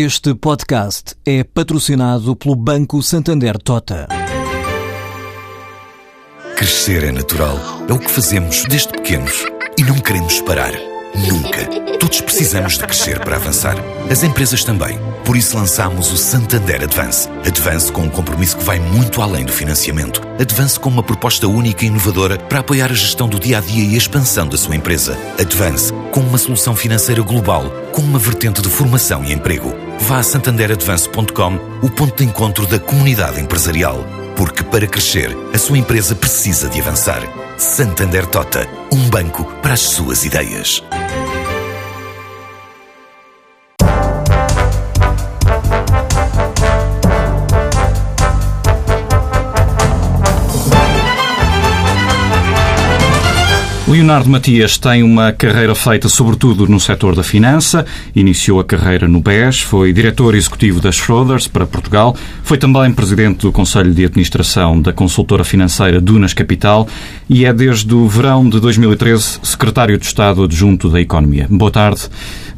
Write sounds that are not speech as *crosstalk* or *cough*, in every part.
Este podcast é patrocinado pelo Banco Santander Tota. Crescer é natural. É o que fazemos desde pequenos e não queremos parar. Nunca. Todos precisamos de crescer para avançar. As empresas também. Por isso lançamos o Santander Advance. Advance com um compromisso que vai muito além do financiamento. Advance com uma proposta única e inovadora para apoiar a gestão do dia a dia e a expansão da sua empresa. Advance com uma solução financeira global, com uma vertente de formação e emprego. Vá a santanderadvance.com, o ponto de encontro da comunidade empresarial. Porque para crescer, a sua empresa precisa de avançar. Santander Tota, um banco para as suas ideias. Leonardo Matias tem uma carreira feita sobretudo no setor da finança. Iniciou a carreira no BES, foi diretor executivo da Schroders para Portugal, foi também presidente do Conselho de Administração da consultora financeira Dunas Capital e é desde o verão de 2013 secretário de Estado adjunto da Economia. Boa tarde.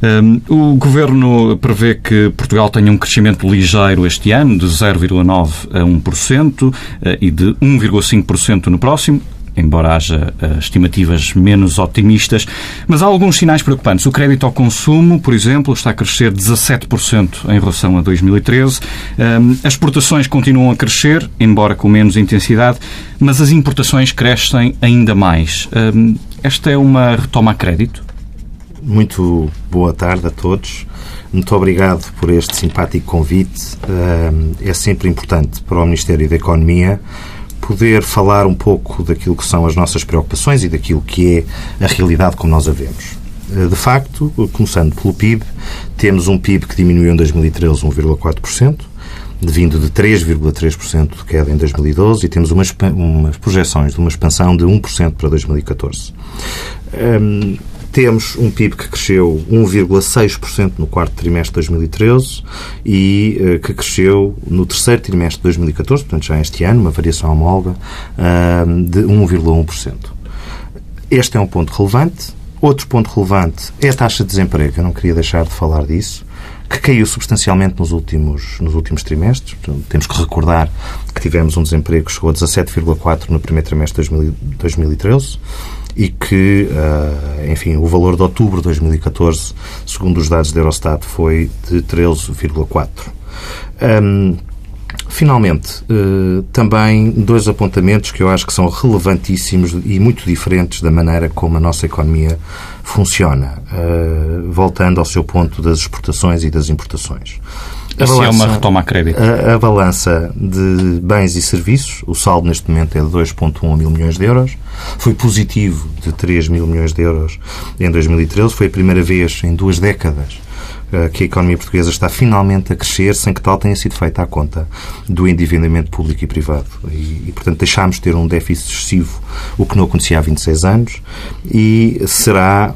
Um, o governo prevê que Portugal tenha um crescimento ligeiro este ano, de 0,9% a 1% eh, e de 1,5% no próximo embora haja uh, estimativas menos otimistas, mas há alguns sinais preocupantes. O crédito ao consumo, por exemplo, está a crescer 17% em relação a 2013. Um, as exportações continuam a crescer, embora com menos intensidade, mas as importações crescem ainda mais. Um, esta é uma retoma a crédito? Muito boa tarde a todos. Muito obrigado por este simpático convite. É sempre importante para o Ministério da Economia poder falar um pouco daquilo que são as nossas preocupações e daquilo que é a realidade como nós a vemos. Eh, de facto, começando pelo PIB, temos um PIB que diminuiu em 2013 1,4%, vindo de 3,3% de queda em 2012 e temos umas, umas projeções de uma expansão de 1% para 2014. Um, temos um PIB que cresceu 1,6% no quarto trimestre de 2013 e uh, que cresceu no terceiro trimestre de 2014, portanto já este ano, uma variação homóloga, uh, de 1,1%. Este é um ponto relevante. Outro ponto relevante é a taxa de desemprego. Eu não queria deixar de falar disso que caiu substancialmente nos últimos, nos últimos trimestres. Temos que recordar que tivemos um desemprego que chegou a 17,4% no primeiro trimestre de 2013 e que, uh, enfim, o valor de outubro de 2014, segundo os dados da Eurostat, foi de 13,4%. Um, Finalmente, uh, também dois apontamentos que eu acho que são relevantíssimos e muito diferentes da maneira como a nossa economia funciona, uh, voltando ao seu ponto das exportações e das importações. A balança, é uma retoma a crédito. A, a, balança de bens e serviços, o saldo neste momento é de 2,1 mil milhões de euros. Foi positivo de 3 mil milhões de euros em 2013. Foi a primeira vez em duas décadas eh, que a economia portuguesa está finalmente a crescer sem que tal tenha sido feita à conta do endividamento público e privado. E, e, portanto, deixámos de ter um déficit excessivo, o que não acontecia há 26 anos, e será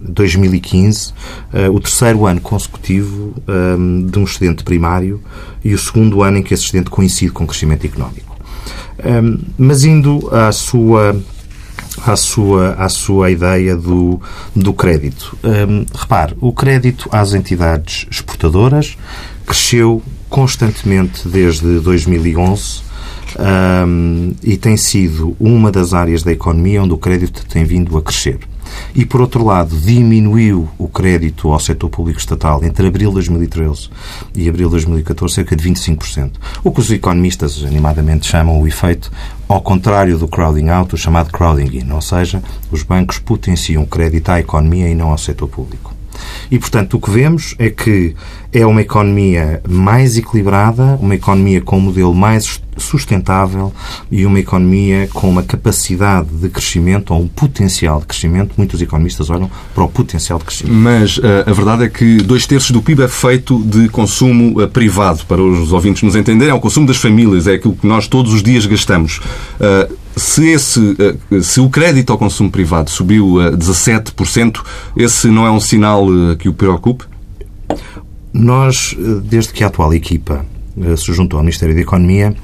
2015, uh, eh, o terceiro ano consecutivo um, eh, de um excedente primário e o segundo ano em que esse excedente coincide com o crescimento económico. Um, mas indo à sua à sua, à sua ideia do, do crédito. Um, repare, o crédito às entidades exportadoras cresceu constantemente desde 2011 um, e tem sido uma das áreas da economia onde o crédito tem vindo a crescer. E, por outro lado, diminuiu o crédito ao setor público estatal entre abril de 2013 e abril de 2014 cerca de 25%. O que os economistas animadamente chamam o efeito ao contrário do crowding out, o chamado crowding in, ou seja, os bancos potenciam crédito à economia e não ao setor público. E, portanto, o que vemos é que é uma economia mais equilibrada, uma economia com um modelo mais sustentável e uma economia com uma capacidade de crescimento ou um potencial de crescimento. Muitos economistas olham para o potencial de crescimento. Mas uh, a verdade é que dois terços do PIB é feito de consumo uh, privado, para os ouvintes nos entenderem, é o consumo das famílias, é aquilo que nós todos os dias gastamos. Se, esse, se o crédito ao consumo privado subiu a 17%, esse não é um sinal que o preocupe? Nós, desde que a atual equipa se juntou ao Ministério da Economia,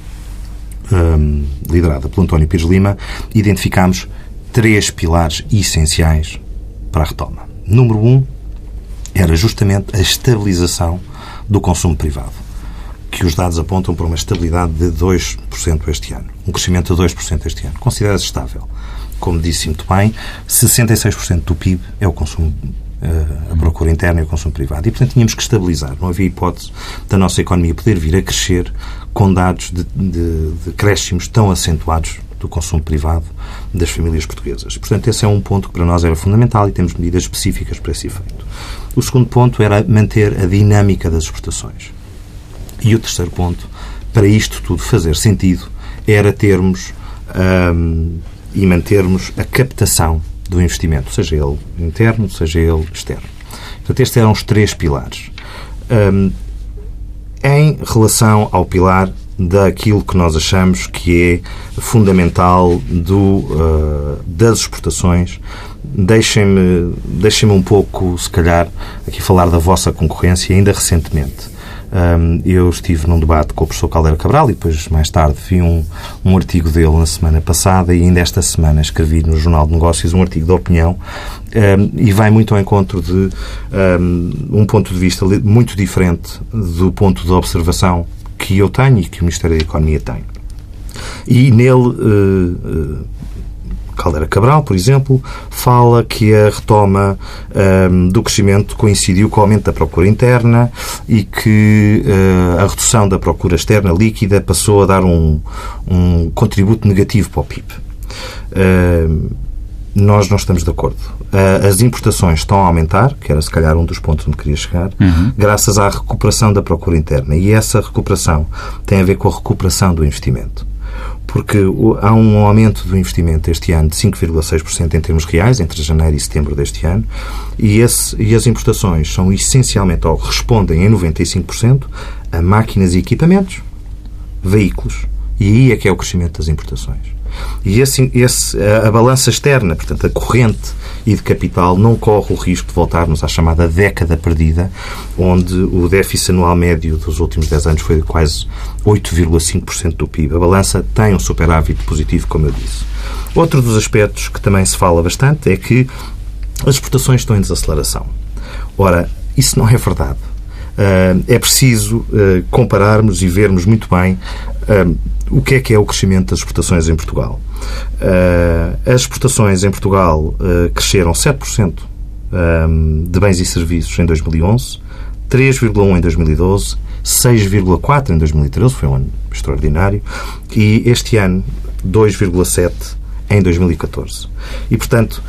um, liderada pelo António Pires Lima, identificámos três pilares essenciais para a retoma. Número um, era justamente a estabilização do consumo privado, que os dados apontam para uma estabilidade de 2% este ano, um crescimento de 2% este ano. Considera-se estável. Como disse muito bem, 66% do PIB é o consumo eh, a procura interna e o consumo privado. E, portanto, tínhamos que estabilizar. Não havia hipótese da nossa economia poder vir a crescer com dados de, de, de crescimos tão acentuados do consumo privado das famílias portuguesas. Portanto, esse é um ponto que para nós era fundamental e temos medidas específicas para esse efeito. O segundo ponto era manter a dinâmica das exportações. E o terceiro ponto, para isto tudo fazer sentido, era termos hum, e mantermos a captação do investimento, seja ele interno, seja ele externo. Portanto, estes eram os três pilares. Hum, em relação ao pilar daquilo que nós achamos que é fundamental do, uh, das exportações. Deixem-me deixem um pouco, se calhar, aqui falar da vossa concorrência, ainda recentemente. Um, eu estive num debate com o professor Caldeira Cabral e depois, mais tarde, vi um, um artigo dele na semana passada e ainda esta semana escrevi no Jornal de Negócios um artigo de opinião um, e vai muito ao encontro de um ponto de vista muito diferente do ponto de observação que eu tenho e que o Ministério da Economia tem. E nele, uh, uh, Caldeira Cabral, por exemplo, fala que a retoma um, ehm, do crescimento coincidiu com o aumento da procura interna e que uh, a redução da procura externa líquida passou a dar um, um contributo negativo para o PIB. Uh, ehm, nós não estamos de acordo. Uh, as importações estão a aumentar, que era se calhar um dos pontos onde queria chegar, uhum. graças à recuperação da procura interna. E essa recuperação tem a ver com a recuperação do investimento porque há um aumento do investimento este ano de 5,6% em termos reais, entre janeiro e setembro deste ano, e, esse, e as importações são essencialmente, ou respondem em 95%, a máquinas e equipamentos, veículos. E aí é que é o crescimento das importações. E esse, esse, a, balança externa, portanto, a corrente e de capital, não corre o risco de voltarmos à chamada década perdida, onde o déficit anual médio dos últimos 10 anos foi de quase 8,5% do PIB. A balança tem um superávit positivo, como eu disse. Outro dos aspectos que também se fala bastante é que as exportações estão em desaceleração. Ora, isso não é verdade. Uh, é preciso uh, compararmos e vermos muito bem uh, o que é que é o crescimento das exportações em Portugal. as exportações em Portugal cresceram 7% de bens e serviços em 2011, 3,1% em 2012, 6,4% em 2013, foi um ano extraordinário, e este ano 2,7% em 2014. E, portanto,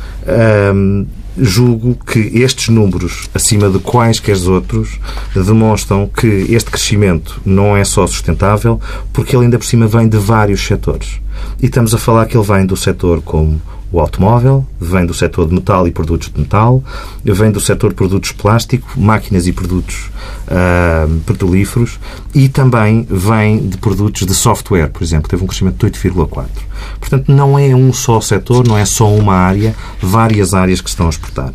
julgo que estes números, acima de quaisquer outros, demonstram que este crescimento não é só sustentável, porque ele ainda por cima vem de vários setores. E estamos a falar que ele vem do setor como o automóvel, vem do setor de metal e produtos de metal, vem do setor de produtos plástico, máquinas e produtos uh, petrolíferos e também vem de produtos de software, por exemplo, teve um crescimento de 8,4%. Portanto, não é um só setor, não é só uma área, várias áreas que estão a exportar.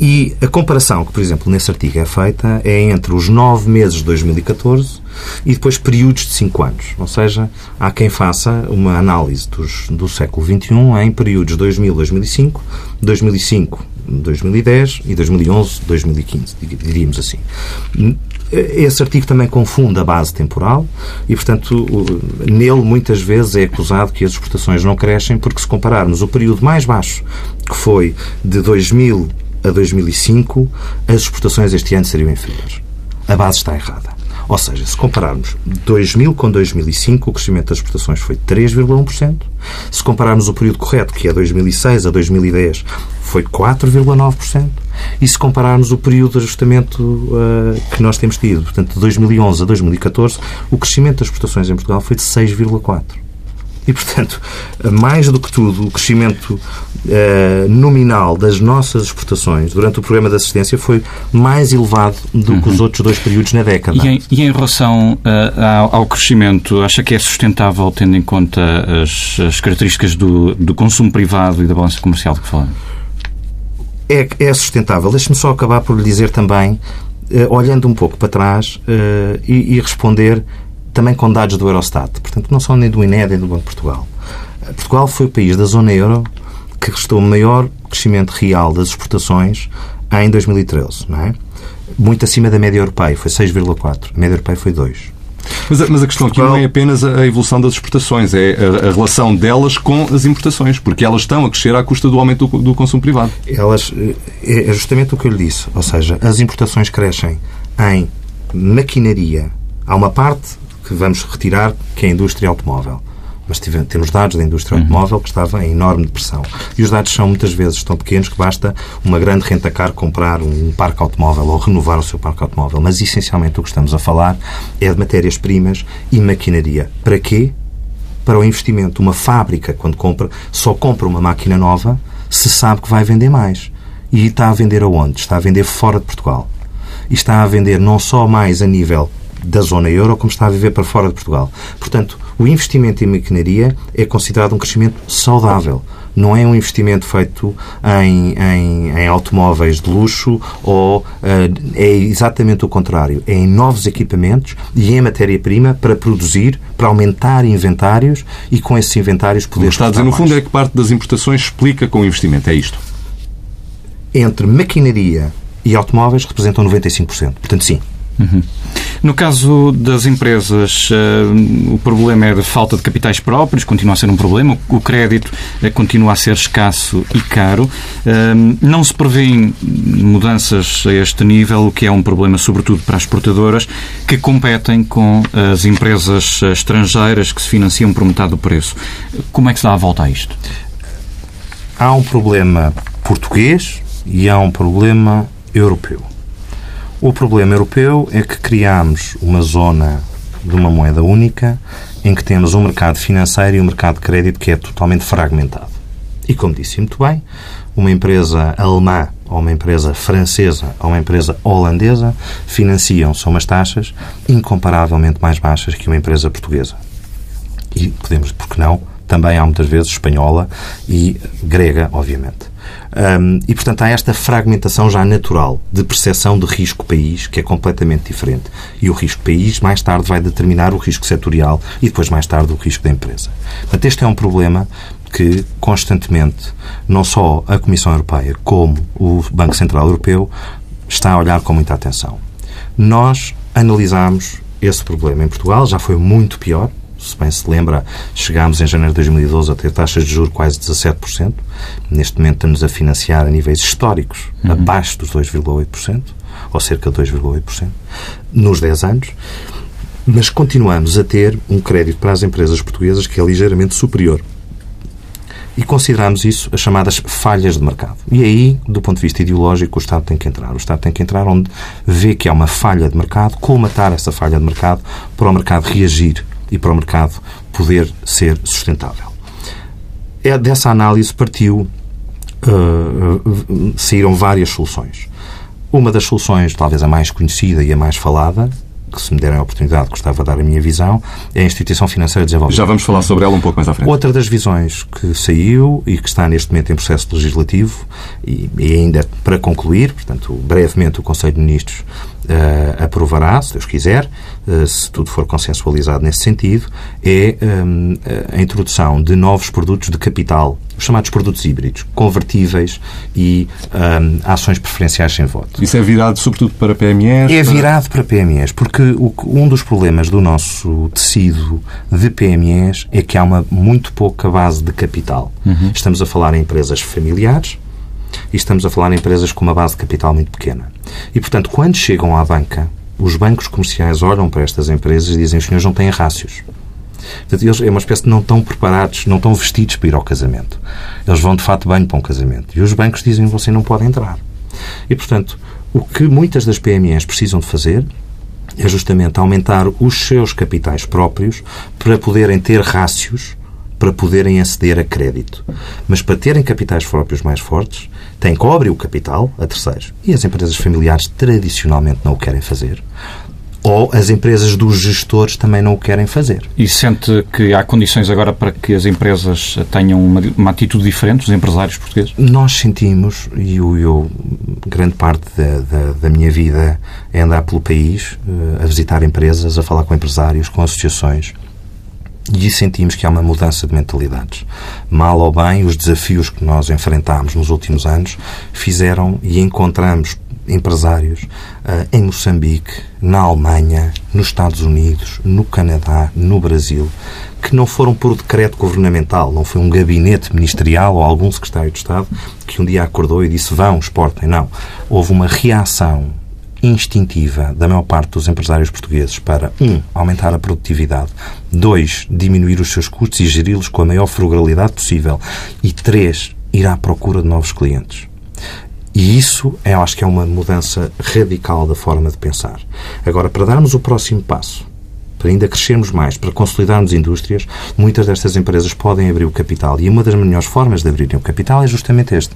E a comparação que, por exemplo, nesse artigo é feita é entre os nove meses de 2014 e depois períodos de cinco anos. Ou seja, há quem faça uma análise dos, do século XXI em períodos 2000-2005, 2005-2010 e 2011-2015, diríamos assim. Esse artigo também confunde a base temporal e, portanto, nele muitas vezes é acusado que as exportações não crescem porque, se compararmos o período mais baixo, que foi de 2000 a 2005, as exportações este ano seriam inferiores. A base está errada. Ou seja, se compararmos 2000 com 2005, o crescimento das exportações foi 3,1%. Se compararmos o período correto, que é 2006 a 2010, foi 4,9%. E se compararmos o período de ajustamento uh, que nós temos tido, portanto, de 2011 a 2014, o crescimento das exportações em Portugal foi de 6,4%. E, portanto, mais do que tudo, o crescimento eh, nominal das nossas exportações durante o programa de assistência foi mais elevado do uhum. que os uhum. outros dois períodos na década. E em, e em relação uh, ao, ao, crescimento, acha que é sustentável tendo em conta as, as características do, do, consumo privado e da balança comercial de que falamos? É, é sustentável. Deixe-me só acabar por lhe dizer também, uh, olhando um pouco para trás e, e responder também com dados do Eurostat, portanto, não são nem do INED nem do Banco de Portugal. Portugal foi o país da zona euro que restou maior crescimento real das exportações em 2013, não é? Muito acima da média europeia, foi 6,4. A média europeia foi 2. Mas a, mas a questão aqui não é apenas a evolução das exportações, é a, a, relação delas com as importações, porque elas estão a crescer à custa do aumento do, do consumo privado. Elas, é, é justamente o que eu lhe disse, ou seja, as importações crescem em maquinaria. Há uma parte que vamos retirar, que é a indústria automóvel mas temos dados da indústria uhum. automóvel que estava em enorme depressão. E os dados são muitas vezes tão pequenos que basta uma grande renta-car comprar um parque automóvel ou renovar o seu parque automóvel. Mas essencialmente o que estamos a falar é de matérias-primas e maquinaria. Para quê? Para o investimento. Uma fábrica, quando compra, só compra uma máquina nova se sabe que vai vender mais. E está a vender aonde? Está a vender fora de Portugal. E está a vender não só mais a nível da zona euro, como está a viver para fora de Portugal. Portanto, o investimento em maquinaria é considerado um crescimento saudável. Não é um investimento feito em, em, em automóveis de luxo ou uh, é exatamente o contrário. É em novos equipamentos e em matéria-prima para produzir, para aumentar inventários e com esses inventários poder. O que está a dizer, no fundo, é que parte das importações explica com o investimento. É isto? Entre maquinaria e automóveis representam 95%. Portanto, sim, Uhum. No caso das empresas, uh, o problema é de falta de capitais próprios, continua a ser um problema. O crédito uh, continua a ser escasso e caro. Uh, não se prevêem mudanças a este nível, o que é um problema, sobretudo, para as exportadoras, que competem com as empresas estrangeiras que se financiam por metade do preço. Como é que se dá a volta a isto? Há um problema português e há um problema europeu. O problema europeu é que criamos uma zona de uma moeda única em que temos um mercado financeiro e um mercado de crédito que é totalmente fragmentado. E, como disse muito bem, uma empresa alemã ou uma empresa francesa ou uma empresa holandesa financiam-se umas taxas incomparavelmente mais baixas que uma empresa portuguesa. E podemos, porque não, também há muitas vezes espanhola e grega, obviamente. Um, e, portanto, há esta fragmentação já natural de percepção de risco-país, que é completamente diferente. E o risco-país, mais tarde, vai determinar o risco setorial e depois, mais tarde, o risco da empresa. Portanto, este é um problema que, constantemente, não só a Comissão Europeia, como o Banco Central Europeu, está a olhar com muita atenção. Nós analisámos esse problema em Portugal, já foi muito pior, se bem se lembra, chegámos em janeiro de 2012 a ter taxas de juros quase 17%. Neste momento estamos a financiar a níveis históricos uhum. abaixo dos 2,8%, ou cerca de 2,8%, nos 10 anos. Mas continuamos a ter um crédito para as empresas portuguesas que é ligeiramente superior. E consideramos isso as chamadas falhas de mercado. E aí, do ponto de vista ideológico, o Estado tem que entrar. O Estado tem que entrar onde vê que há uma falha de mercado, colmatar essa falha de mercado para o mercado reagir e para o mercado poder ser sustentável. É dessa análise partiu, uh, saíram várias soluções. Uma das soluções, talvez a mais conhecida e a mais falada, que se me derem a oportunidade, gostava de dar a minha visão, é a Instituição Financeira de Desenvolvimento. Já vamos falar sobre ela um pouco mais à frente. Outra das visões que saiu e que está neste momento em processo legislativo, e, e ainda para concluir, portanto, brevemente o Conselho de Ministros uh, aprovará, se Deus quiser, uh, se tudo for consensualizado nesse sentido, é um, a introdução de novos produtos de capital, os chamados produtos híbridos, convertíveis e um, ações preferenciais sem voto. Isso é virado sobretudo para PMEs? É virado para PMEs, porque o, um dos problemas do nosso tecido de PMEs é que há uma muito pouca base de capital. Uhum. Estamos a falar em empresas familiares, e estamos a falar em empresas com uma base de capital muito pequena. E, portanto, quando chegam à banca, os bancos comerciais olham para estas empresas e dizem: os senhores não têm rácios. Portanto, eles é uma espécie de não estão preparados, não estão vestidos para ir ao casamento. Eles vão de fato bem para um casamento. E os bancos dizem: você não pode entrar. E, portanto, o que muitas das PMEs precisam de fazer é justamente aumentar os seus capitais próprios para poderem ter rácios para poderem aceder a crédito. Mas para terem capitais próprios mais fortes, têm que abrir o capital a terceiros. E as empresas familiares tradicionalmente não o querem fazer. Ou as empresas dos gestores também não o querem fazer. E sente que há condições agora para que as empresas tenham uma, uma atitude diferente, os empresários portugueses? Nós sentimos, e eu, eu grande parte da, da, da, minha vida é andar pelo país, eh, a visitar empresas, a falar com empresários, com associações, E sentimos que há uma mudança de mentalidades. Mal ou bem, os desafios que nós enfrentámos nos últimos anos fizeram e encontramos empresários uh, em Moçambique, na Alemanha, nos Estados Unidos, no Canadá, no Brasil, que não foram por decreto governamental, não foi um gabinete ministerial ou algum secretário de Estado que um dia acordou e disse vão, exportem. Não. Houve uma reação instintiva da maior parte dos empresários portugueses para, um, aumentar a produtividade, dois, diminuir os seus custos e geri-los com a maior frugalidade possível e, três, ir à procura de novos clientes. E isso, eu acho que é uma mudança radical da forma de pensar. Agora, para darmos o próximo passo, para ainda crescermos mais, para consolidarmos indústrias, muitas destas empresas podem abrir o capital. E uma das melhores formas de abrirem o capital é justamente este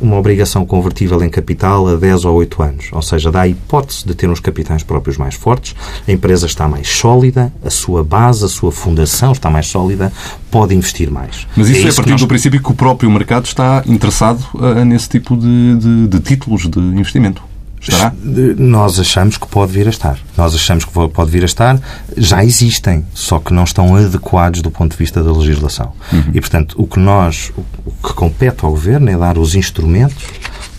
uma obrigação convertível em capital a 10 ou 8 anos. Ou seja, dá a hipótese de ter uns capitais próprios mais fortes, a empresa está mais sólida, a sua base, a sua fundação está mais sólida, pode investir mais. Mas isso é, é a partir nós... do princípio que o próprio mercado está interessado uh, nesse tipo de, de, de títulos de investimento. Estará? Nós achamos que pode vir a estar. Nós achamos que pode vir a estar. Já existem, só que não estão adequados do ponto de vista da legislação. Uhum. E, portanto, o que nós, o que compete ao Governo é dar os instrumentos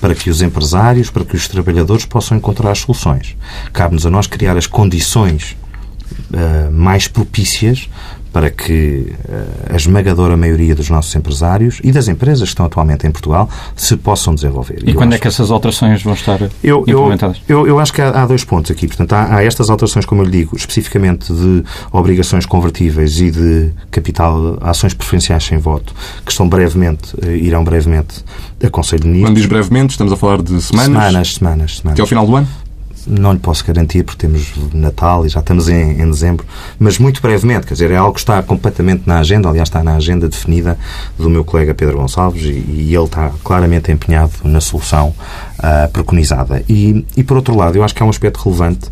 para que os empresários, para que os trabalhadores possam encontrar as soluções. Cabe-nos a nós criar as condições uh, mais propícias para que uh, a esmagadora maioria dos nossos empresários e das empresas que estão atualmente em Portugal se possam desenvolver. E, quando é que essas alterações vão estar eu, implementadas? Eu, eu, eu acho que há, há, dois pontos aqui. Portanto, há, há, estas alterações, como eu lhe digo, especificamente de obrigações convertíveis e de capital, ações preferenciais sem voto, que estão brevemente, uh, irão brevemente a Conselho de Ministros. Quando diz brevemente, estamos a falar de semanas? Semanas, semanas, semanas. Até ao final do ano? Não lhe posso garantir, porque temos Natal e já estamos em, em, dezembro, mas muito brevemente, quer dizer, é algo que está completamente na agenda, aliás, está na agenda definida do meu colega Pedro Gonçalves e, e ele está claramente empenhado na solução uh, preconizada. E, e, por outro lado, eu acho que há um aspecto relevante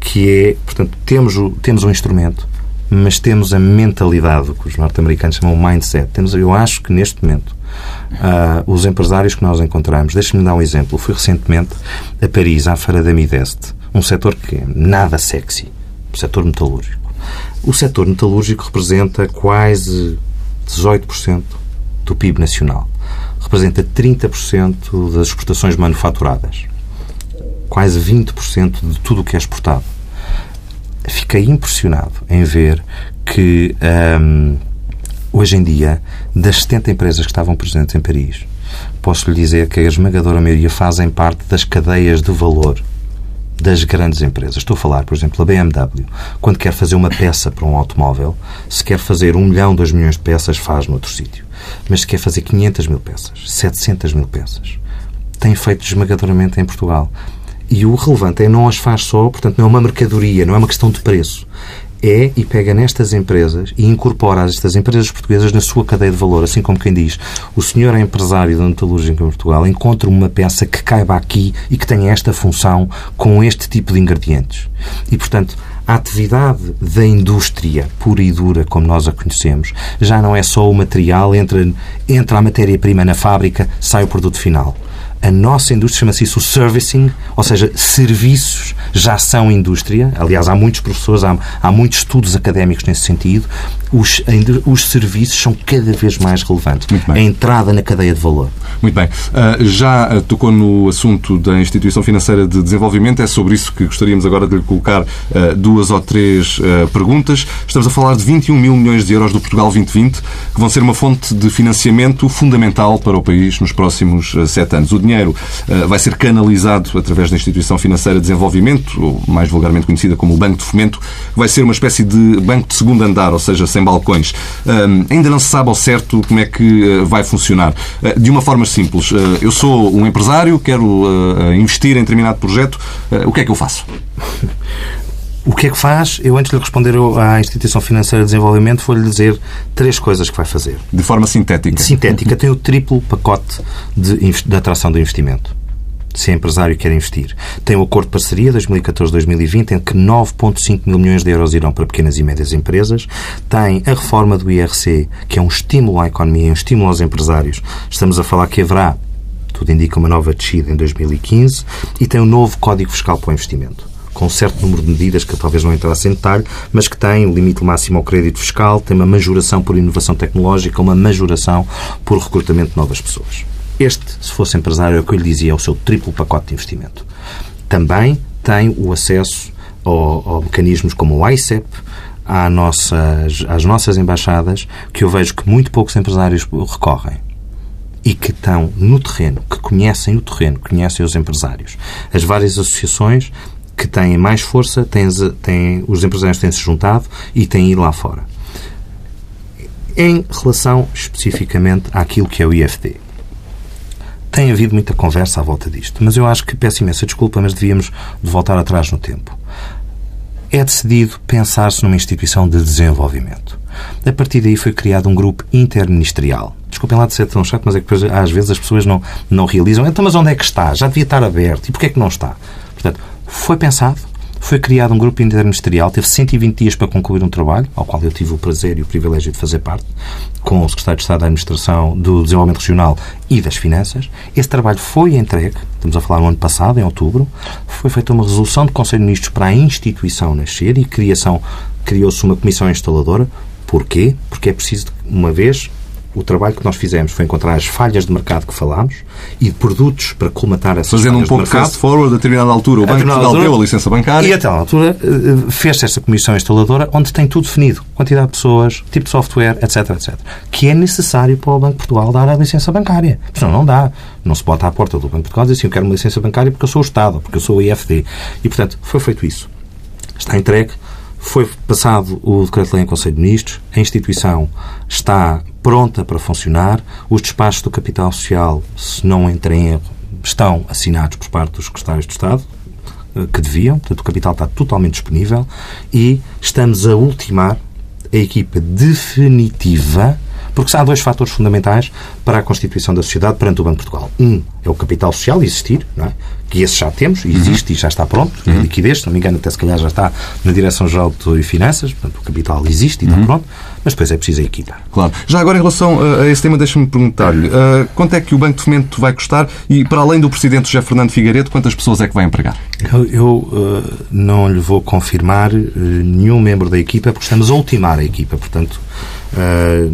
que é, portanto, temos, o, temos um instrumento, mas temos a mentalidade, que os norte-americanos chamam mindset. Temos, eu acho que neste momento uh, os empresários que nós encontramos. Deixe-me dar um exemplo. Fui recentemente a Paris, à Feira da Mideste, um setor que é nada sexy, o setor metalúrgico. O setor metalúrgico representa quase 18% do PIB nacional. Representa 30% das exportações manufaturadas. Quase 20% de tudo o que é exportado. Fiquei impressionado em ver que um, Hoje em dia, das 70 empresas que estavam presentes em Paris, posso lhe dizer que a esmagadora maioria fazem parte das cadeias de valor das grandes empresas. Estou a falar, por exemplo, a BMW, quando quer fazer uma peça para um automóvel, se quer fazer um milhão, dois milhões de peças, faz noutro sítio. Mas se quer fazer 500 mil peças, 700 mil peças, tem feito esmagadoramente em Portugal. E o relevante é não as faz só, portanto, não é uma mercadoria, não é uma questão de preço é e pega nestas empresas e incorpora estas empresas portuguesas na sua cadeia de valor, assim como quem diz o senhor é empresário da metalúrgica em Portugal, encontra uma peça que caiba aqui e que tenha esta função com este tipo de ingredientes. E, portanto, a atividade da indústria pura e dura, como nós a conhecemos, já não é só o material, entra, entra a matéria-prima na fábrica, sai o produto final. A nossa indústria chama-se isso o servicing, ou seja, serviços já são indústria. Aliás, há muitos professores, há, há muitos estudos académicos nesse sentido. Os, os serviços são cada vez mais relevantes. A entrada na cadeia de valor. Muito bem. Uh, já tocou no assunto da Instituição Financeira de Desenvolvimento. É sobre isso que gostaríamos agora de lhe colocar uh, duas ou três uh, perguntas. Estamos a falar de 21 mil milhões de euros do Portugal 2020, que vão ser uma fonte de financiamento fundamental para o país nos próximos sete anos. O dinheiro dinheiro uh, vai ser canalizado através da Instituição Financeira de Desenvolvimento, ou mais vulgarmente conhecida como o Banco de Fomento, vai ser uma espécie de banco de segundo andar, ou seja, sem balcões. Uh, ainda não se sabe ao certo como é que uh, vai funcionar. de uma forma simples, eu sou um empresário, quero investir em determinado projeto, o que é que eu faço? *laughs* O que é que faz? Eu, antes de lhe responder à Instituição Financeira de Desenvolvimento, vou-lhe dizer três coisas que vai fazer. De forma sintética. Sintética. Tem o triplo pacote de, de atração do investimento. Se é empresário e quer investir. Tem o acordo de parceria 2014-2020, em que 9,5 mil milhões de euros irão para pequenas e médias empresas. Tem a reforma do IRC, que é um estímulo à economia, um estímulo aos empresários. Estamos a falar que haverá, tudo indica, uma nova descida em 2015. E tem o novo Código Fiscal para o Investimento com certo número de medidas que talvez não entrasse em detalhe, mas que tem limite máximo ao crédito fiscal, tem uma majoração por inovação tecnológica, uma majoração por recrutamento de novas pessoas. Este, se fosse empresário, é o que eu lhe dizia, é o seu triplo pacote de investimento. Também tem o acesso a mecanismos como o ICEP, às nossas, às nossas embaixadas, que eu vejo que muito poucos empresários recorrem e que estão no terreno, que conhecem o terreno, conhecem os empresários. As várias associações que têm mais força, têm, têm, os empresários têm se juntado e têm ido lá fora. Em relação especificamente àquilo que é o IFD. Tem havido muita conversa à volta disto, mas eu acho que peço imensa desculpa, mas devíamos de voltar atrás no tempo. É decidido pensar-se numa instituição de desenvolvimento. A partir daí foi criado um grupo interministerial. Desculpem lá de ser tão chato, mas é que às vezes as pessoas não, não realizam. Então, mas onde é que está? Já devia estar aberto. E porquê é que não está? Portanto, foi pensado, foi criado um grupo interministerial, teve 120 dias para concluir um trabalho, ao qual eu tive o prazer e o privilégio de fazer parte, com o Secretário de Estado da Administração do Desenvolvimento Regional e das Finanças. Esse trabalho foi entregue, estamos a falar no ano passado, em outubro, foi feita uma resolução do Conselho de Ministros para a instituição nascer e criação, criou-se uma comissão instaladora. Porquê? Porque é preciso, uma vez, o trabalho que nós fizemos foi encontrar as falhas de mercado que falámos e produtos para colmatar essas Fazendo falhas um pouco de mercado. fast forward, a determinada altura, o Banco de Portugal altura- deu a licença bancária. E até à altura eh, fez-se esta comissão instaladora onde tem tudo definido. Quantidade de pessoas, tipo de software, etc, etc. Que é necessário para o Banco de Portugal dar a licença bancária. Senão não dá. Não se bota à porta do Banco de Portugal e dizer assim, eu quero uma licença bancária porque eu sou o Estado, porque eu sou o IFD. E, portanto, foi feito isso. Está entregue. Foi passado o decreto-lei em Conselho de Ministros. A instituição está pronta para funcionar. Os despachos do capital social, se não entrem em erro, estão assinados por parte dos secretários de Estado eh, que deviam, portanto o capital está totalmente disponível e estamos a ultimar a equipa definitiva, porque há dois fatores fundamentais para a constituição da sociedade perante o Banco de Portugal. Um é o capital social existir, não é? que esse já temos, existe e já está pronto, a liquidez, se não me engano, até se calhar já está na Direção-Geral de Tesouro e Finanças, portanto o capital existe e está pronto, mas depois é preciso a equipa. Claro. Já agora, em relação a, a esse tema, deixa-me perguntar-lhe uh, quanto é que o Banco de Fomento vai custar e, para além do Presidente José Fernando Figueiredo, quantas pessoas é que vai empregar? Eu, eu, eh, não lhe vou confirmar eh, nenhum membro da equipa, porque estamos a ultimar a equipa. Portanto, eh,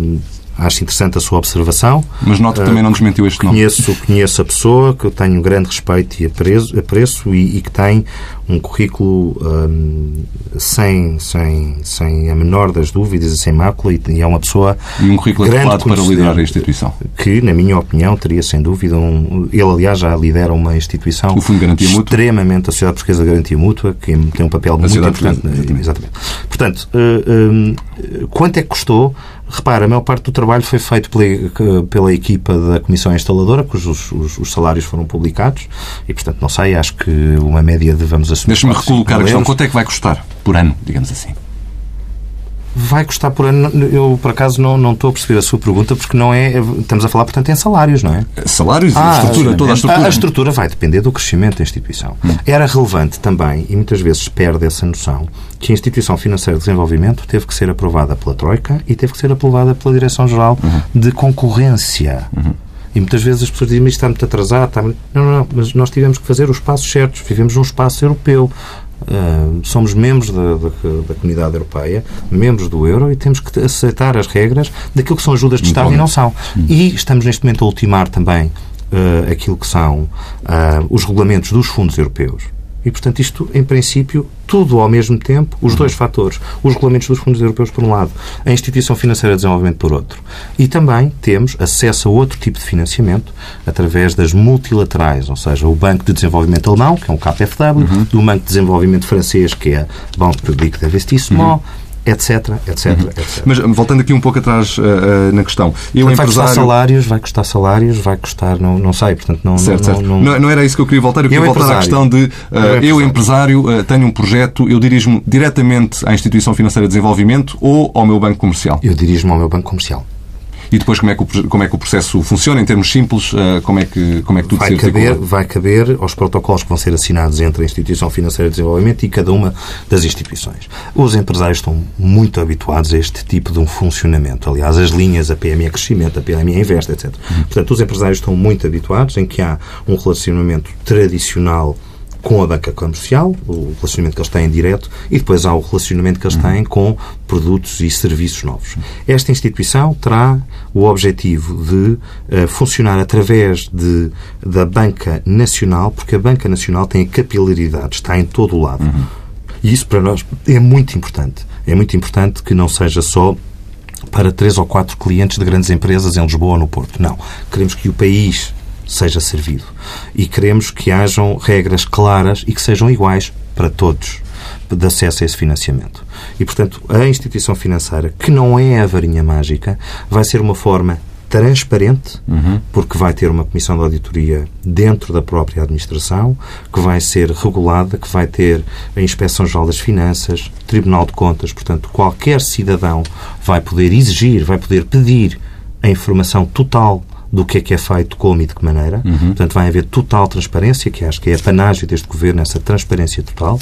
acho interessante a sua observação. Mas note que também não desmentiu este nome. Conheço, conheço a pessoa, que eu tenho um grande respeito e apreço, apreço e, e que tem um currículo hum, sem, sem, sem a menor das dúvidas e sem mácula e, e é uma pessoa E um currículo grande adequado para liderar a instituição. que, na minha opinião, teria sem dúvida um. Ele, aliás, já lidera uma instituição O Fundo de Garantia Mútua. extremamente a Sociedade Portuguesa de Garantia Mútua, que tem um papel muito Sociedade importante. Portuguesa, Exatamente. Portanto, eh, eh, quanto é que custou? Repara, a maior parte do trabalho foi feito pela, pela equipa da Comissão Instaladora, cujos os, os salários foram publicados, e, portanto, não sei, acho que uma média de, vamos assumir... Deixa-me 4, recolocar a 5 questão. Quanto é que vai custar por ano, digamos assim? Vai custar por ano. Eu, por acaso, não, não estou a perceber a sua pergunta, porque não é. Estamos a falar, portanto, em salários, não é? Salários e Ah, estrutura, toda a estrutura. A estrutura vai depender do crescimento da instituição. Era relevante também, e muitas vezes perde essa noção, que a instituição financeira de desenvolvimento teve que ser aprovada pela Troika e teve que ser aprovada pela Direção-Geral de Concorrência. E muitas vezes as pessoas dizem, mas isto está muito atrasado. Está muito... Não, não, não, mas nós tivemos que fazer os passos certos. Vivemos num espaço europeu. Uh, somos membros da, da, da comunidade europeia, membros do euro e temos que aceitar as regras daquilo que são ajudas de Estado e não são. E estamos neste momento a ultimar também uh, aquilo que são uh, os regulamentos dos fundos europeus. E, portanto, isto, em princípio, tudo ao mesmo tempo, os dois fatores. Os regulamentos dos fundos europeus, por um lado, a instituição financeira de desenvolvimento, por outro. E também temos acesso a outro tipo de financiamento através das multilaterais, ou seja, o Banco de Desenvolvimento Alemão, que é o KfW, do Banco de Desenvolvimento Francês, que é Banque Publique d'Investissement, etc, etc, etc. Mas voltando aqui um pouco atrás uh, uh, na questão. Eu, Portanto, vai custar empresário. salários, vai custar salários, vai custar, não, não sei, portanto, não... Certo, não, certo. não- Não, não era isso que eu queria voltar. Eu queria Eu, voltar à questão empresário. de uh, Eu, eu, empresário. empresário, uh, tenho um projeto, eu dirijo-me diretamente à Instituição Financeira de Desenvolvimento ou ao meu banco comercial. Eu dirijo-me ao meu banco comercial. E depois como é que o, como é que o processo funciona em termos simples? uh, como, é que, como é que tudo vai se caber, vai caber aos protocolos que vão ser assinados entre a Instituição Financeira de Desenvolvimento e cada uma das instituições. Os empresários estão muito habituados a este tipo de um funcionamento. Aliás, as linhas, a PME é Crescimento, a PME Invest, etc. Portanto, os empresários estão muito habituados em que há um relacionamento tradicional com a banca comercial, o relacionamento que eles têm direto, e depois há o relacionamento que eles têm com produtos e serviços novos. Esta instituição terá o objetivo de uh, funcionar através de, da banca nacional, porque a banca nacional tem a capilaridade, está em todo o lado. Uhum. E isso para nós é muito importante. É muito importante que não seja só para três ou quatro clientes de grandes empresas em Lisboa ou no Porto. Não. Queremos que o país seja servido. E queremos que hajam regras claras e que sejam iguais para todos de acesso a esse financiamento. E, portanto, a instituição financeira, que não é a varinha mágica, vai ser uma forma transparente, uhum. porque vai ter uma comissão de auditoria dentro da própria administração, que vai ser regulada, que vai ter a Inspeção Geral das Finanças, Tribunal de Contas, portanto, qualquer cidadão vai poder exigir, vai poder pedir a informação total do que é que é feito, como e de que maneira. Uhum. Portanto, vai haver total transparência, que acho que é a panagem deste governo, essa transparência total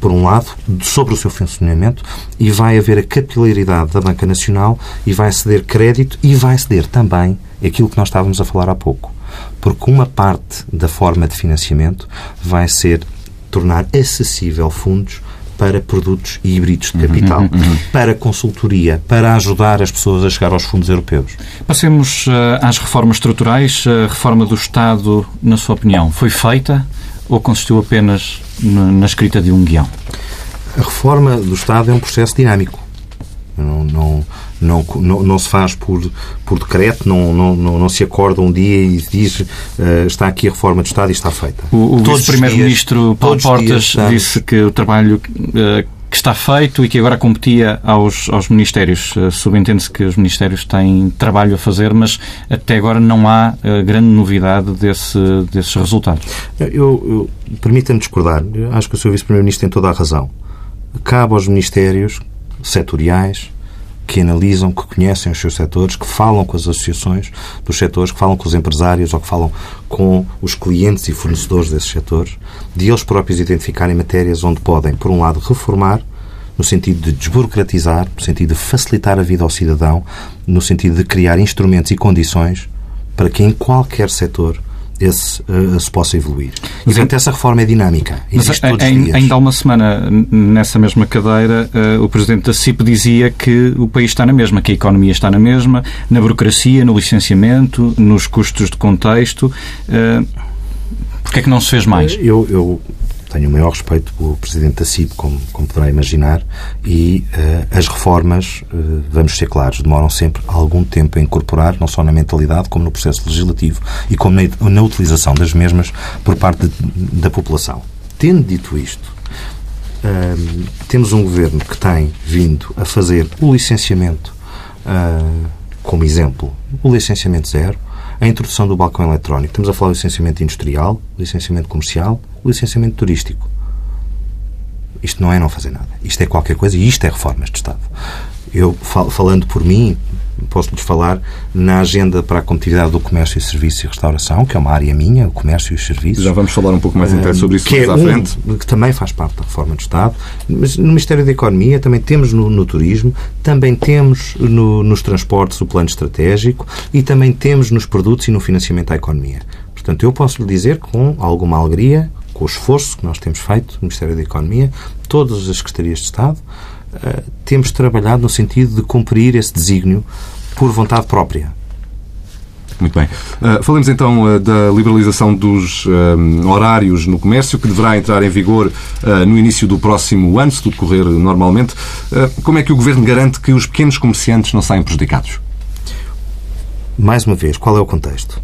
por um lado, sobre o seu funcionamento e vai haver a capilaridade da Banca Nacional e vai ceder crédito e vai ceder também aquilo que nós estávamos a falar há pouco. Porque uma parte da forma de financiamento vai ser tornar acessível fundos para produtos híbridos de capital, uhum, uhum, para consultoria, para ajudar as pessoas a chegar aos fundos europeus. Passemos uh, às reformas estruturais. A reforma do Estado, na sua opinião, foi feita ou consistiu apenas na escrita de um guião? A reforma do Estado é um processo dinâmico. Não, não, não, não, não, se faz por, por decreto, não, não, não, não se acorda um dia e diz uh, está aqui a reforma do Estado e está feita. O, o vice-primeiro-ministro Paulo Portas disse que o trabalho uh, que está feito e que agora competia aos, aos Ministérios. Uh, Subentende-se que os Ministérios têm trabalho a fazer, mas até agora não há uh, grande novidade desse, desses resultados. Eu, eu Permita-me discordar. Eu acho que o Sr. Vice-Primeiro-Ministro tem toda a razão. Cabe aos Ministérios setoriais que analisam, que conhecem os seus setores, que falam com as associações dos setores, que falam com os empresários ou que falam com os clientes e fornecedores desses setores, de eles próprios identificarem matérias onde podem, por um lado, reformar, no sentido de desburocratizar, no sentido de facilitar a vida ao cidadão, no sentido de criar instrumentos e condições para que em qualquer setor esse uh, se possa evoluir. E, portanto, essa reforma é dinâmica. Mas em, ainda há uma semana, nessa mesma cadeira, uh, o Presidente da CIP dizia que o país está na mesma, que a economia está na mesma, na burocracia, no licenciamento, nos custos de contexto. Uh, Porquê é que não se fez mais? Eu, eu tenho o maior respeito pelo Presidente da CIP, como, como poderá imaginar, e uh, as reformas, uh, vamos ser claros, demoram sempre algum tempo a incorporar, não só na mentalidade, como no processo legislativo e como na, na utilização das mesmas por parte de, da população. Tendo dito isto, uh, temos um governo que tem vindo a fazer o licenciamento, como exemplo, o licenciamento zero, a introdução do balcão eletrónico. Estamos a falar do licenciamento industrial, licenciamento comercial, licenciamento turístico. Isto não é não fazer nada. Isto é qualquer coisa e isto é reformas de Estado. Eu, falando por mim, posso-lhes falar na agenda para a competitividade do comércio e serviços e restauração, que é uma área minha, o comércio e os serviços. Já vamos falar um pouco mais então sobre isso que mais é à frente. Um, que também faz parte da reforma do Estado. Mas no Ministério da Economia também temos no, no turismo, também temos no, nos transportes o plano estratégico e também temos nos produtos e no financiamento à economia. Portanto, eu posso lhe dizer com alguma alegria, com o esforço que nós temos feito no Ministério da Economia, todas as secretarias de Estado, temos trabalhado no sentido de cumprir esse desígnio por vontade própria. Muito bem. Uh, falemos então uh, da liberalização dos horários no comércio, que deverá entrar em vigor no início do próximo ano, se tudo correr normalmente. como é que o Governo garante que os pequenos comerciantes não saem prejudicados? Mais uma vez, qual é o contexto?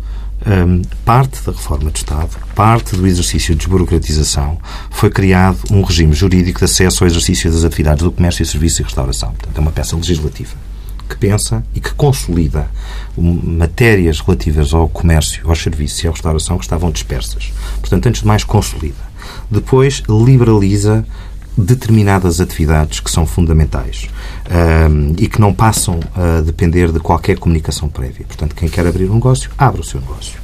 Um, parte da reforma de Estado, parte do exercício de desburocratização, foi criado um regime jurídico de acesso ao exercício das atividades do comércio serviços e restauração. Portanto, é uma peça legislativa que pensa e que consolida matérias relativas ao comércio, aos serviços e à restauração que estavam dispersas. Portanto, antes de mais, consolida. Depois, liberaliza determinadas atividades que são fundamentais um, e que não passam a depender de qualquer comunicação prévia. Portanto, quem quer abrir um negócio, abre o seu negócio.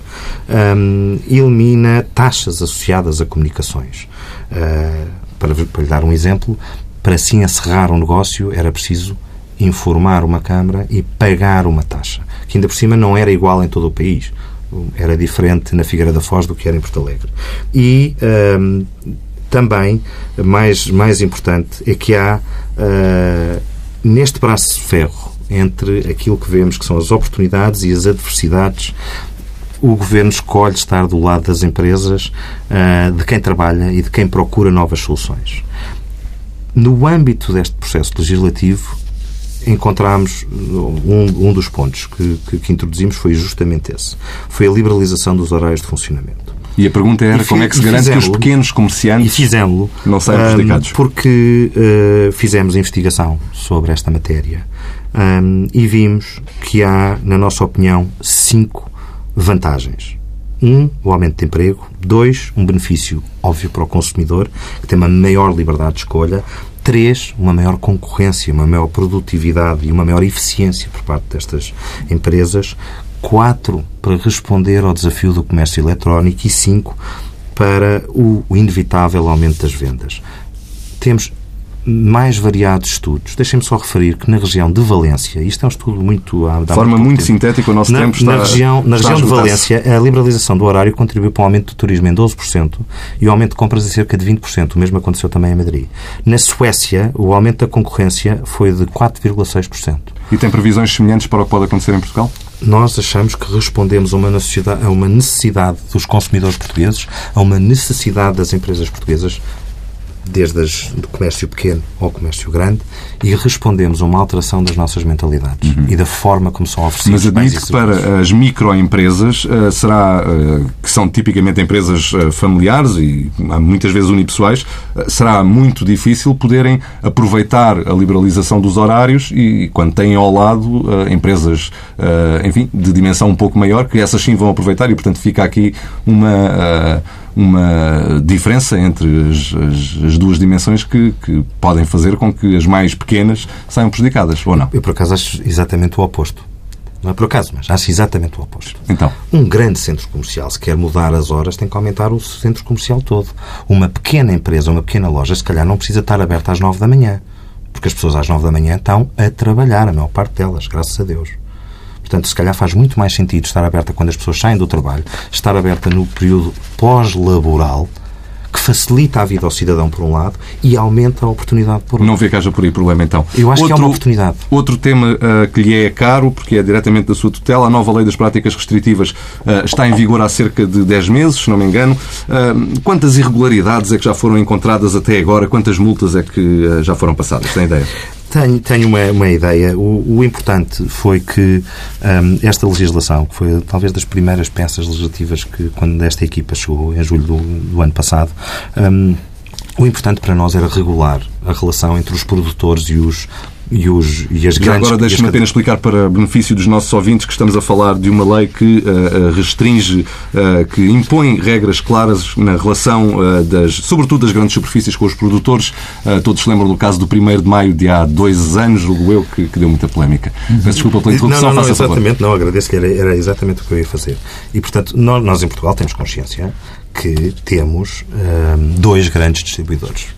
Um, elimina taxas associadas a comunicações. Uh, para, para lhe dar um exemplo, para assim encerrar um negócio era preciso informar uma Câmara e pagar uma taxa, que ainda por cima não era igual em todo o país. era diferente na Figueira da Foz do que era em Porto Alegre. E um, também, mais, mais importante, é que há uh, neste braço de ferro entre aquilo que vemos que são as oportunidades e as adversidades o governo escolhe estar do lado das empresas, uh, de quem trabalha e de quem procura novas soluções. No âmbito deste processo legislativo, encontramos um, um dos pontos que, que, que, introduzimos foi justamente esse. Foi a liberalização dos horários de funcionamento. E a pergunta era como é que se garante que os pequenos comerciantes não saiam prejudicados? Um, porque uh, fizemos investigação sobre esta matéria um, e vimos que há, na nossa opinião, cinco vantagens. Um, o aumento de emprego. Dois, um benefício óbvio para o consumidor, que tem uma maior liberdade de escolha. Três, uma maior concorrência, uma maior produtividade e uma maior eficiência por parte destas empresas. Quatro, para responder ao desafio do comércio eletrónico. E cinco, para o inevitável aumento das vendas. Temos mais variados estudos. Deixem-me só referir que na região de Valência, isto é um estudo muito... De forma muito, muito sintética, o nosso na, tempo está Na região, na região de Valência, a liberalização do horário contribuiu para o aumento do turismo em 12% e o aumento de compras em cerca de 20%. O mesmo aconteceu também em Madrid. Na Suécia, o aumento da concorrência foi de 4,6%. E tem previsões semelhantes para o que pode acontecer em Portugal? Nós achamos que respondemos a uma necessidade, a uma necessidade dos consumidores portugueses, a uma necessidade das empresas portuguesas desde as, do comércio pequeno ao comércio grande, e respondemos a uma alteração das nossas mentalidades uhum. e da forma como são oferecidos Mas admito que para as microempresas uh, será, uh, que são tipicamente empresas uh, familiares e muitas vezes unipessoais, será muito difícil poderem aproveitar a liberalização dos horários e quando têm ao lado empresas, enfim, de dimensão um pouco maior, que essas sim vão aproveitar e, portanto, fica aqui uma uma diferença entre as, as, as duas dimensões que, que, podem fazer com que as mais pequenas saiam prejudicadas, ou não? Eu, por acaso, acho exatamente o oposto. Não é por acaso, mas acho exatamente o oposto. Então? Um grande centro comercial, se quer mudar as horas, tem que aumentar o centro comercial todo. Uma pequena empresa, uma pequena loja, se calhar não precisa estar aberta às nove da manhã. Porque as pessoas às nove da manhã estão a trabalhar, a maior parte delas, graças a Deus. Portanto, se calhar faz muito mais sentido estar aberta quando as pessoas saem do trabalho, estar aberta no período pós-laboral, que facilita a vida ao cidadão, por um lado, e aumenta a oportunidade por outro. Não vê que haja por aí problema, então. Eu acho outro, que é uma oportunidade. Outro tema uh, que lhe é caro, porque é diretamente da sua tutela, a nova lei das práticas restritivas uh, está em vigor há cerca de 10 meses, se não me engano. Uh, quantas irregularidades é que já foram encontradas até agora? Quantas multas é que já foram passadas? Tem ideia? Tenho, tenho uma, uma ideia. O, o importante foi que um, esta legislação, que foi talvez das primeiras peças legislativas que, quando esta equipa chegou, em julho do, do ano passado, um, o importante para nós era regular a relação entre os produtores e os e, os, e as grandes... agora deixe-me apenas explicar para benefício dos nossos ouvintes que estamos a falar de uma lei que uh, restringe, uh, que impõe regras claras na relação, uh, das, sobretudo das grandes superfícies com os produtores. todos se lembram do caso do 1 de maio de há dois anos, julgo eu, que, que deu muita polémica. Peço desculpa pela interrupção. Não, não, não exatamente, não, agradeço que era, era, exatamente o que eu ia fazer. E, portanto, nós, nós em Portugal temos consciência que temos dois grandes distribuidores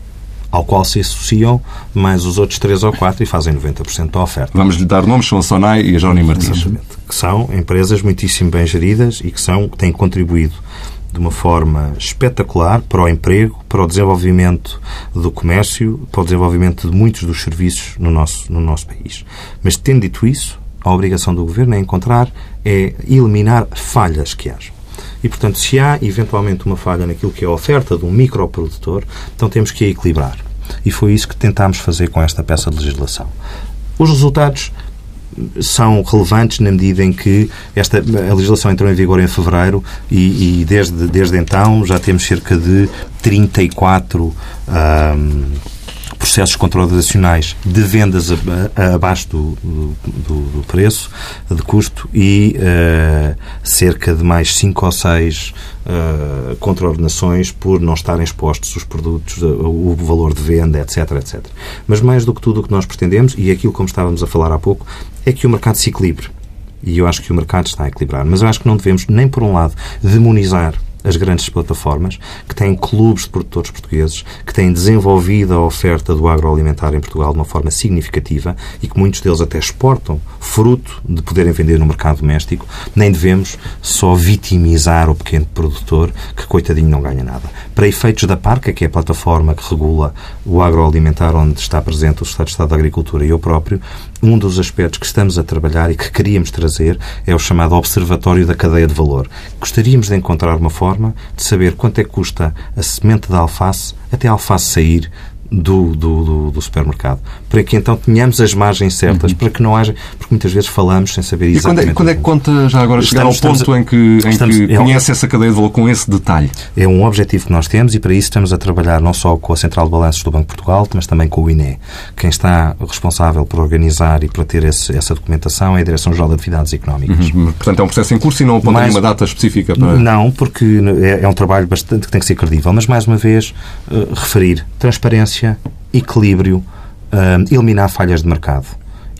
ao qual se associam mais os outros três ou quatro e fazem 90% da oferta. Vamos lhe dar nomes, são a Sonai e a Jerónimo Martins. Exatamente. Que são empresas muitíssimo bem geridas e que são, têm contribuído de uma forma espetacular para o emprego, para o desenvolvimento do comércio, para o desenvolvimento de muitos dos serviços no nosso, no nosso país. Mas, tendo dito isso, a obrigação do Governo é encontrar, é eliminar falhas que haja. E, portanto, se há eventualmente uma falha naquilo que é a oferta de um microprodutor, então temos que a equilibrar. E foi isso que tentámos fazer com esta peça de legislação. Os resultados são relevantes na medida em que esta, a legislação entrou em vigor em fevereiro e, e desde, desde então já temos cerca de 34 um, processos contratacionais de vendas abaixo do, do, do, preço, de custo, e uh, cerca de mais 5 ou 6 uh, contraordenações por não estarem expostos os produtos, o valor de venda, etc, etc. Mas mais do que tudo o que nós pretendemos, e aquilo como estávamos a falar há pouco, é que o mercado se equilibre. E eu acho que o mercado está a equilibrar. Mas eu acho que não devemos, nem por um lado, demonizar as grandes plataformas, que têm clubes de produtores portugueses, que têm desenvolvido a oferta do agroalimentar em Portugal de uma forma significativa e que muitos deles até exportam, fruto de poderem vender no mercado doméstico, nem devemos só vitimizar o pequeno produtor, que coitadinho não ganha nada. Para efeitos da PARCA, que é a plataforma que regula o agroalimentar, onde está presente o Estado de Estado da Agricultura e eu próprio, um dos aspectos que estamos a trabalhar e que queríamos trazer é o chamado Observatório da Cadeia de Valor. Gostaríamos de encontrar uma forma de saber quanto é que custa a semente da alface até a alface sair do, do, do, do, supermercado. Para que então tenhamos as margens certas, uhum. para que não haja. Porque muitas vezes falamos sem saber exatamente. E quando é, quando é que conta já agora chegar ao ponto a, em que, em estamos, que é conhece essa cadeia de valor com esse detalhe? É um objetivo que nós temos e para isso estamos a trabalhar não só com a Central de Balanços do Banco de Portugal, mas também com o INE. Quem está responsável por organizar e para ter esse, essa documentação é a Direção-Geral de Atividades Económicas. Uhum. Portanto, é um processo em curso e não aponta nenhuma data específica para. Não, porque é, é um trabalho bastante que tem que ser credível, mas mais uma vez, uh, referir transparência equilíbrio, uh, eliminar falhas de mercado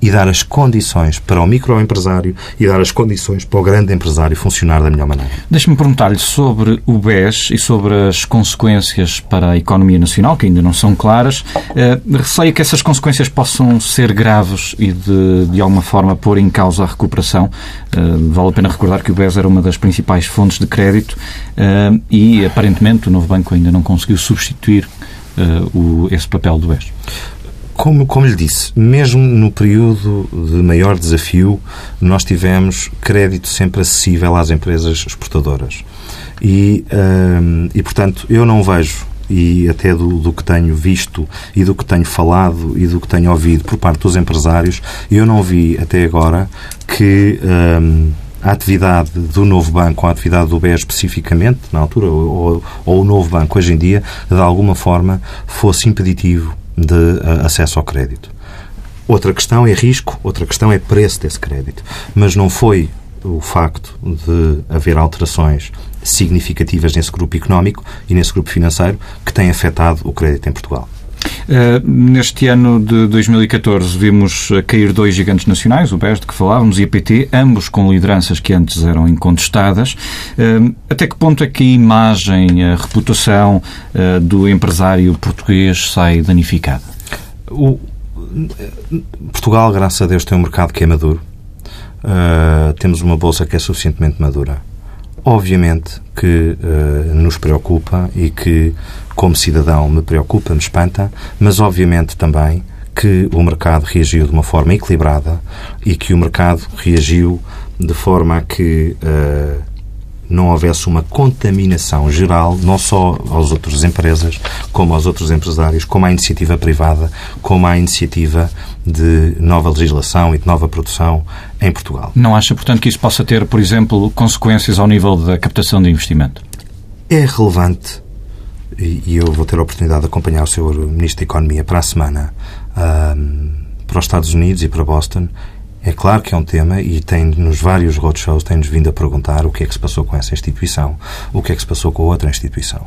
e dar as condições para o microempresário e dar as condições para o grande empresário funcionar da melhor maneira. Deixe-me perguntar-lhe sobre o BES e sobre as consequências para a economia nacional, que ainda não são claras. Uh, receio que essas consequências possam ser graves e, de, de alguma forma, pôr em causa a recuperação. Uh, vale a pena recordar que o BES era uma das principais fontes de crédito uh, e, aparentemente, o novo banco ainda não conseguiu substituir o, esse papel do BES? Como, como lhe disse, mesmo no período de maior desafio, nós tivemos crédito sempre acessível às empresas exportadoras. E, uh, e portanto, eu não vejo e até do, do, que tenho visto e do que tenho falado e do que tenho ouvido por parte dos empresários, eu não vi até agora que um, a atividade do novo banco, a atividade do BES especificamente, na altura, ou, ou o novo banco hoje em dia, de alguma forma fosse impeditivo de uh, acesso ao crédito. Outra questão é risco, outra questão é preço desse crédito. Mas não foi o facto de haver alterações significativas nesse grupo económico e nesse grupo financeiro que tem afetado o crédito em Portugal. Uh, neste ano de 2014 vimos cair dois gigantes nacionais, o BES de que falávamos e a PT, ambos com lideranças que antes eram incontestadas. Uh, até que ponto é que a imagem, a reputação uh, do empresário português sai danificada? O, Portugal, graças a Deus, tem um mercado que é maduro. temos uma bolsa que é suficientemente madura. Obviamente que nos preocupa e que como cidadão, me preocupa, me espanta, mas obviamente também que o mercado reagiu de uma forma equilibrada e que o mercado reagiu de forma a que uh, não houvesse uma contaminação geral, não só aos outras empresas, como aos outros empresários, como à iniciativa privada, como à iniciativa de nova legislação e de nova produção em Portugal. Não acha, portanto, que isso possa ter, por exemplo, consequências ao nível da captação de investimento? É relevante e eu vou ter a oportunidade de acompanhar o Sr. Ministro da Economia para a semana para os Estados Unidos e para Boston. É claro que é um tema e tem nos vários roadshows tem-nos vindo a perguntar o que é que se passou com essa instituição, o que é que se passou com outra instituição.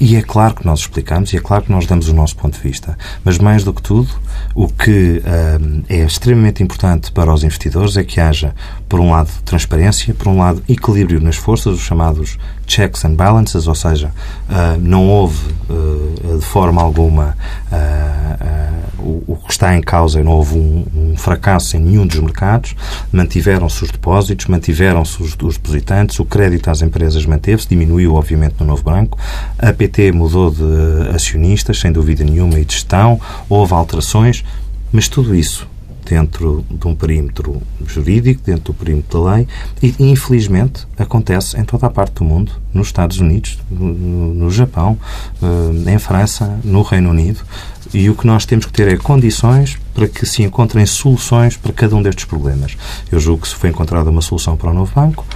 E é claro que nós explicamos e é claro que nós damos o nosso ponto de vista. Mas, mais do que tudo, o que um, é extremamente importante para os investidores é que haja, por um lado, transparência, por um lado, equilíbrio nas forças, os chamados checks and balances, ou seja, uh, não houve uh, de forma alguma uh, o, o, que está em causa, não houve um, um fracasso em nenhum dos mercados, mantiveram-se os depósitos, mantiveram-se os, os, depositantes, o crédito às empresas manteve-se, diminuiu, obviamente, no novo banco, a PT mudou de acionistas, sem dúvida nenhuma, e de gestão, houve alterações, mas tudo isso dentro de um perímetro jurídico, dentro do perímetro da lei, e infelizmente acontece em toda a parte do mundo, nos Estados Unidos, no, no Japão, eh, em França, no Reino Unido, e o que nós temos que ter é condições para que se encontrem soluções para cada um destes problemas. Eu julgo que se foi encontrada uma solução para o novo banco,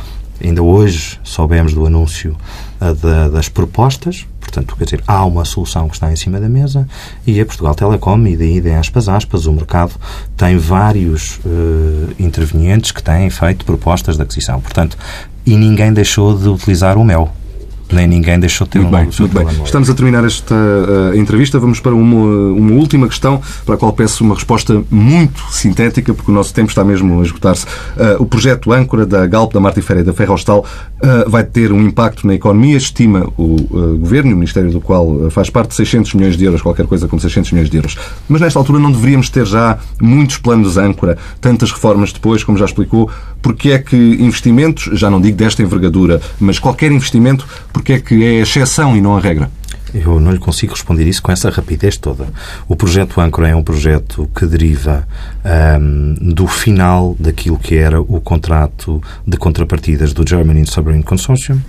ainda hoje soubemos do anúncio uh, das propostas, Portanto, quer dizer, há uma solução que está em cima da mesa e a Portugal Telecom, e daí de aspas, aspas, o mercado tem vários uh, intervenientes que têm feito propostas de aquisição. Portanto, e ninguém deixou de utilizar o mel. Nem ninguém deixou de ter muito um bem, muito bem. Estamos a terminar esta uh, entrevista. Vamos para uma, uma última questão, para a qual peço uma resposta muito sintética, porque o nosso tempo está mesmo a esgotar-se. Uh, o projeto âncora da Galp, da Martiféria e da Ferrostal uh, vai ter um impacto na economia, estima o Governo, o Ministério do qual faz parte, de 600 milhões de euros, qualquer coisa como 600 milhões de euros. Mas nesta altura não deveríamos ter já muitos planos âncora, tantas reformas depois, como já explicou, porque é que investimentos, já não digo desta envergadura, mas qualquer investimento, porque é que é exceção e não a regra? Eu não lhe consigo responder isso com essa rapidez toda. O projeto Âncora é um projeto que deriva um, do final daquilo que era o contrato de contrapartidas do German Submarine Consortium,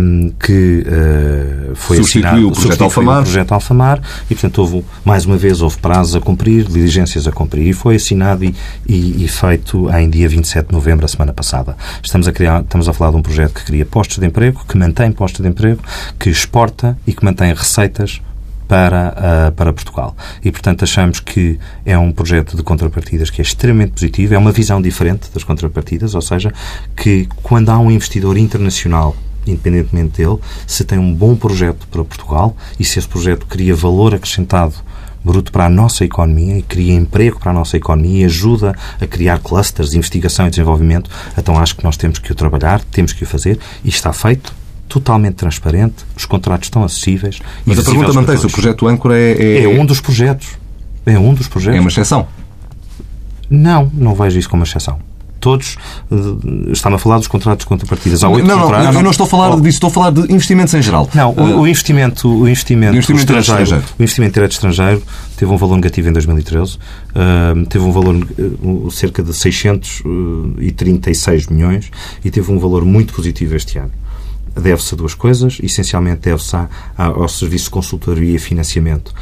um, que uh, foi substituiu assinado, o projeto Alfamar. o projeto Alfamar e, portanto, houve, mais uma vez, houve prazos a cumprir, diligências a cumprir e foi assinado e, e, e feito em dia 27 de novembro, a semana passada. Estamos a, criar, estamos a falar de um projeto que cria postos de emprego, que mantém postos de emprego, que exporta e que mantém receitas para, uh, para Portugal. E, portanto, achamos que é um projeto de contrapartidas que é extremamente positivo, é uma visão diferente das contrapartidas, ou seja, que quando há um investidor internacional independentemente dele, se tem um bom projeto para Portugal e se esse projeto cria valor acrescentado bruto para a nossa economia e cria emprego para a nossa economia e ajuda a criar clusters de investigação e desenvolvimento, então acho que nós temos que o trabalhar, temos que o fazer e está feito totalmente transparente, os contratos estão acessíveis. Mas a pergunta mantém-se, o projeto Âncora é, é... É um dos projetos. É um dos projetos. É uma exceção? Não, não vejo isso como uma exceção todos. Uh, Está-me a falar dos contratos de contrapartidas. Há oito não, não, eu não estou a falar oh. disso, estou a falar de investimentos em geral. Não, o, o investimento, o investimento, investimento estrangeiro, estrangeiro, o investimento direto estrangeiro teve um valor negativo em 2013, uh, teve um valor uh, cerca de 636 milhões e teve um valor muito positivo este ano deve-se a duas coisas. Essencialmente deve-se ao serviço de consultoria e financiamento,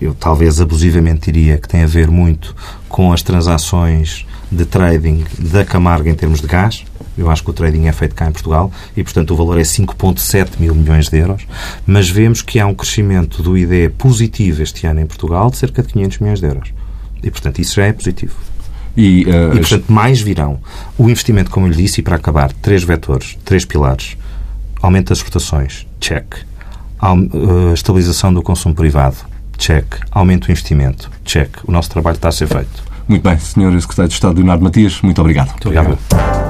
eu talvez abusivamente diria que tem a ver muito com as transações de trading da Camarga em termos de gás. Eu acho que o trading é feito cá em Portugal e, portanto, o valor é 5,7 mil milhões de euros. Mas vemos que há um crescimento do IDE positivo este ano em Portugal de cerca de 500 milhões de euros. E, portanto, isso já é positivo. E, uh, e, portanto, mais virão. O investimento, como eu lhe disse, e para acabar, três vetores, três pilares. Aumento das exportações, check. Uh, estabilização do consumo privado, check. Aumento do investimento, check. O nosso trabalho está a ser feito. Muito bem, Sr. Secretário de Estado Leonardo Matias, muito obrigado. Muito obrigado. obrigado.